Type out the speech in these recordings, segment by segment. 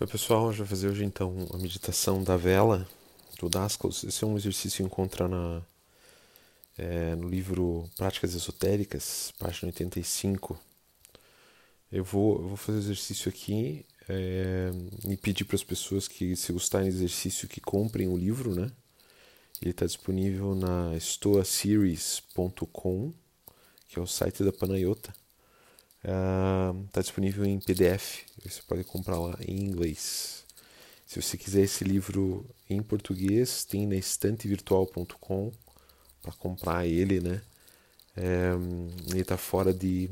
Oi pessoal, já vou fazer hoje então a meditação da vela do Dasclos. Esse é um exercício que encontra na, é, no livro Práticas Esotéricas, página 85. Eu vou, eu vou fazer o exercício aqui é, e pedir para as pessoas que, se gostarem do exercício, que comprem o livro, né? Ele está disponível na stoaseries.com, que é o site da Panayota. Está uh, disponível em PDF, você pode comprar lá em inglês. Se você quiser esse livro em português, tem na estantevirtual.com para comprar ele, né? É, ele está fora de,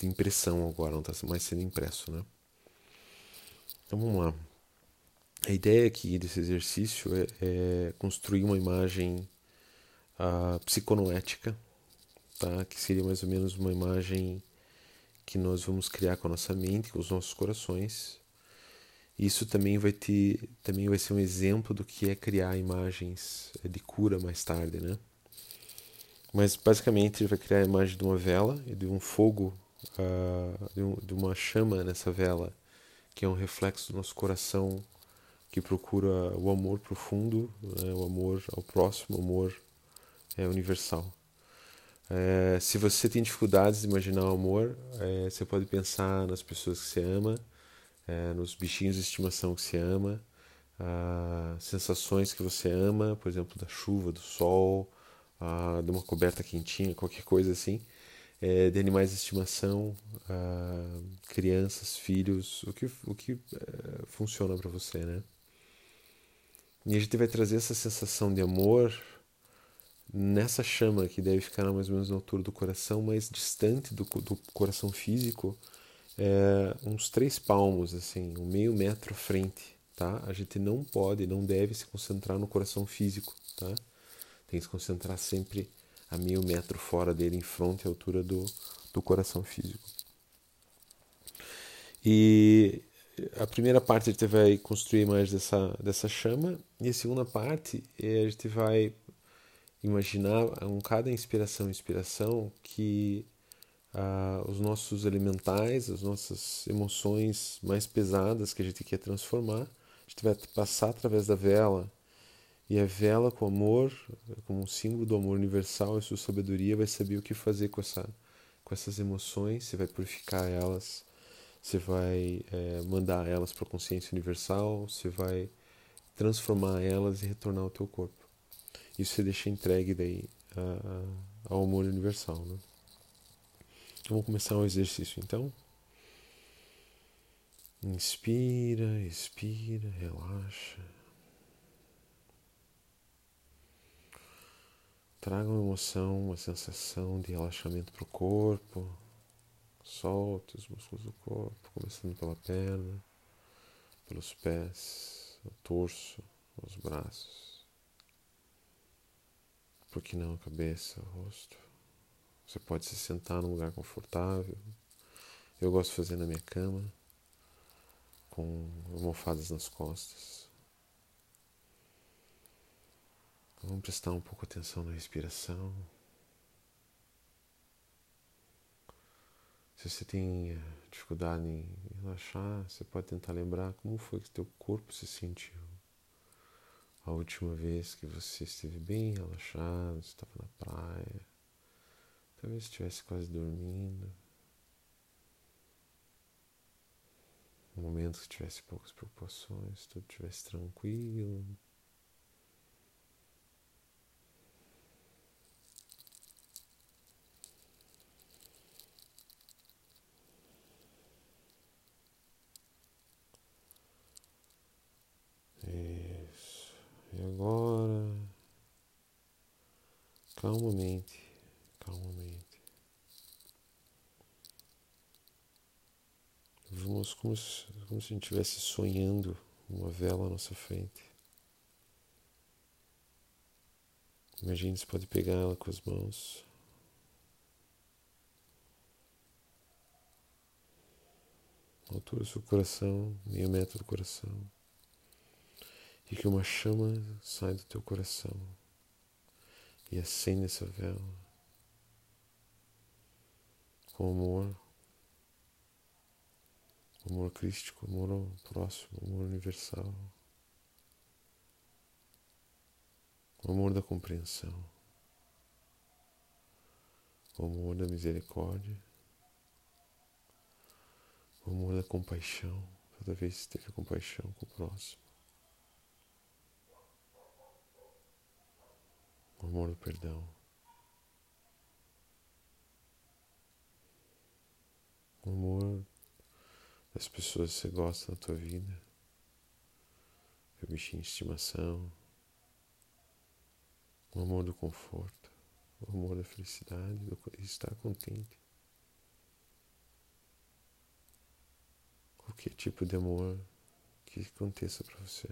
de, impressão agora, não está mais sendo impresso, né? Então vamos lá. A ideia aqui desse exercício é, é construir uma imagem uh, psiconoética, tá? que seria mais ou menos uma imagem que nós vamos criar com a nossa mente, com os nossos corações. Isso também vai ter, também vai ser um exemplo do que é criar imagens de cura mais tarde, né? Mas basicamente ele vai criar a imagem de uma vela e de um fogo, uh, de, um, de, uma chama nessa vela, que é um reflexo do nosso coração que procura o amor profundo, né? o amor ao próximo, o amor é universal. É, se você tem dificuldades de imaginar o amor, é, você pode pensar nas pessoas que você ama, é, nos bichinhos de estimação que você ama, sensações que você ama, por exemplo, da chuva, do sol, de uma coberta quentinha, qualquer coisa assim, é, de animais de estimação, crianças, filhos, o que, o que é, funciona para você, né? E a gente vai trazer essa sensação de amor nessa chama que deve ficar mais ou menos na altura do coração, mais distante do, do coração físico, é, uns três palmos, assim, um meio metro à frente, tá? A gente não pode, não deve se concentrar no coração físico, tá? Tem que se concentrar sempre a meio metro fora dele, em frente à altura do, do coração físico. E a primeira parte a gente vai construir mais dessa, dessa chama, e a segunda parte é a gente vai imaginar um cada inspiração inspiração que ah, os nossos elementais, as nossas emoções mais pesadas que a gente quer transformar, a gente vai passar através da vela. E a vela com amor, como um símbolo do amor universal e sua sabedoria, vai saber o que fazer com essa com essas emoções, você vai purificar elas, você vai é, mandar elas para a consciência universal, você vai transformar elas e retornar ao teu corpo isso você deixa entregue daí ao amor universal. Né? Vamos começar o exercício então. Inspira, expira, relaxa. Traga uma emoção, uma sensação de relaxamento para o corpo. Solte os músculos do corpo, começando pela perna, pelos pés, o torso, os braços. Por que não cabeça, rosto? Você pode se sentar num lugar confortável. Eu gosto de fazer na minha cama, com almofadas nas costas. Vamos prestar um pouco atenção na respiração. Se você tem eh, dificuldade em relaxar, você pode tentar lembrar como foi que teu corpo se sentiu a última vez que você esteve bem relaxado, estava na praia, talvez estivesse quase dormindo, um momento que tivesse poucas preocupações, tudo estivesse tranquilo. Calmamente, calmamente. Vamos como se, como se a gente estivesse sonhando uma vela à nossa frente. Imagine se pode pegar ela com as mãos. altura do seu coração, meio metro do coração. E que uma chama sai do teu coração e acende essa vela. Com amor, amor crístico, amor próximo, o amor universal, amor da compreensão, amor da misericórdia, amor da compaixão, toda vez que teve compaixão com o próximo. O amor do perdão. O amor das pessoas que você gosta na tua vida. O bichinho de estimação. O amor do conforto. O amor da felicidade, do estar contente. Qualquer tipo de amor que aconteça para você.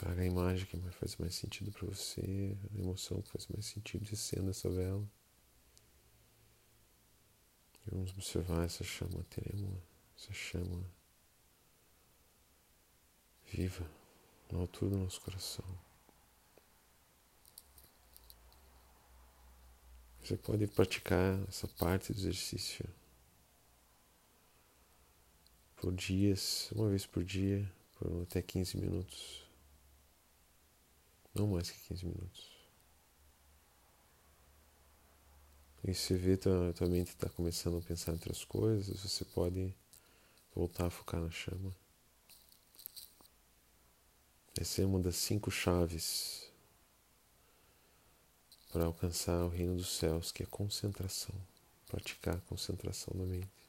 Traga a imagem que faz mais sentido para você, a emoção que faz mais sentido de acenda essa vela. E vamos observar essa chama trêmula, essa chama viva na altura do nosso coração. Você pode praticar essa parte do exercício por dias, uma vez por dia, por até 15 minutos. Não mais que 15 minutos. E se vê tua, tua mente está começando a pensar em outras coisas, você pode voltar a focar na chama. Essa é uma das cinco chaves para alcançar o reino dos céus, que é concentração, praticar a concentração da mente.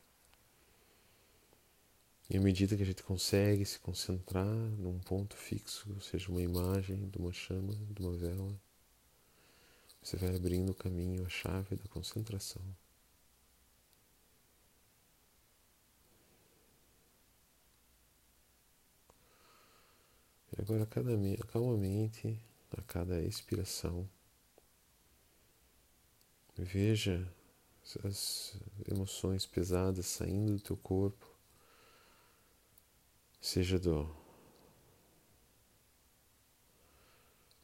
E à medida que a gente consegue se concentrar num ponto fixo, seja uma imagem de uma chama, de uma vela, você vai abrindo o caminho, a chave da concentração. E agora, calmamente, a cada expiração, veja as emoções pesadas saindo do teu corpo, seja do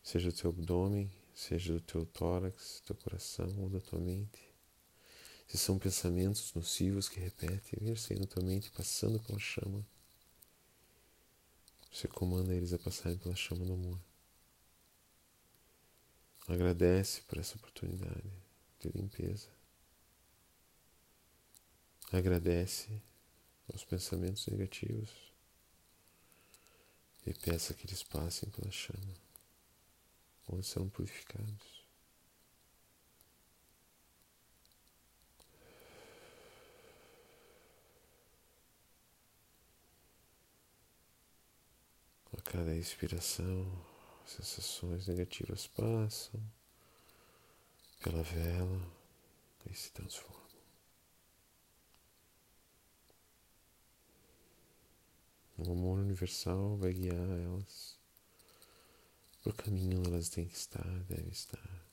seja do teu abdômen, seja do teu tórax, do teu coração ou da tua mente. Se são pensamentos nocivos que repetem, vir saindo da tua mente, passando pela chama, você comanda eles a passarem pela chama do amor. Agradece por essa oportunidade de limpeza. Agradece aos pensamentos negativos e peça que eles passem pela chama onde são purificados. A cada expiração, sensações negativas passam pela vela e se transformam. O amor universal vai guiar elas por caminho elas têm que estar, devem estar.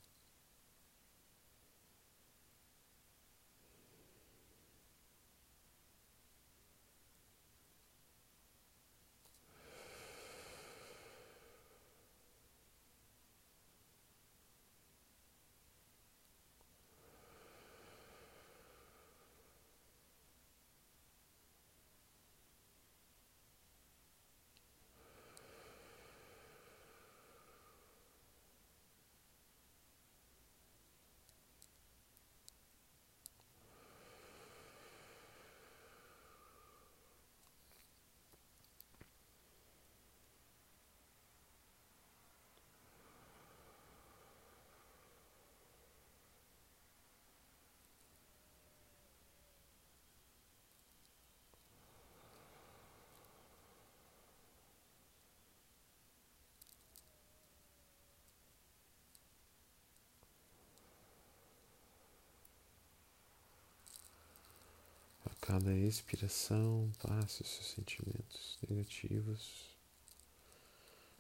Cada expiração, passe os seus sentimentos negativos,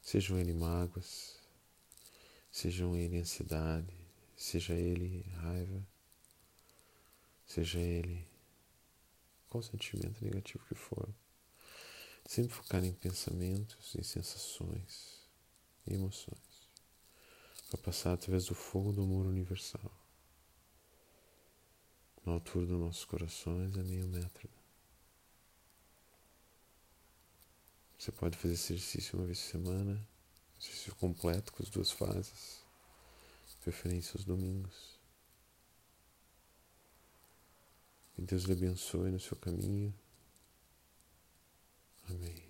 sejam ele mágoas, sejam ele ansiedade, seja ele raiva, seja ele qual sentimento negativo que for. Sempre focar em pensamentos, em sensações e emoções, para passar através do fogo do amor universal na altura dos nossos corações é meio metro. Você pode fazer esse exercício uma vez por semana, exercício completo com as duas fases, preferência aos domingos. Que Deus lhe abençoe no seu caminho. Amém.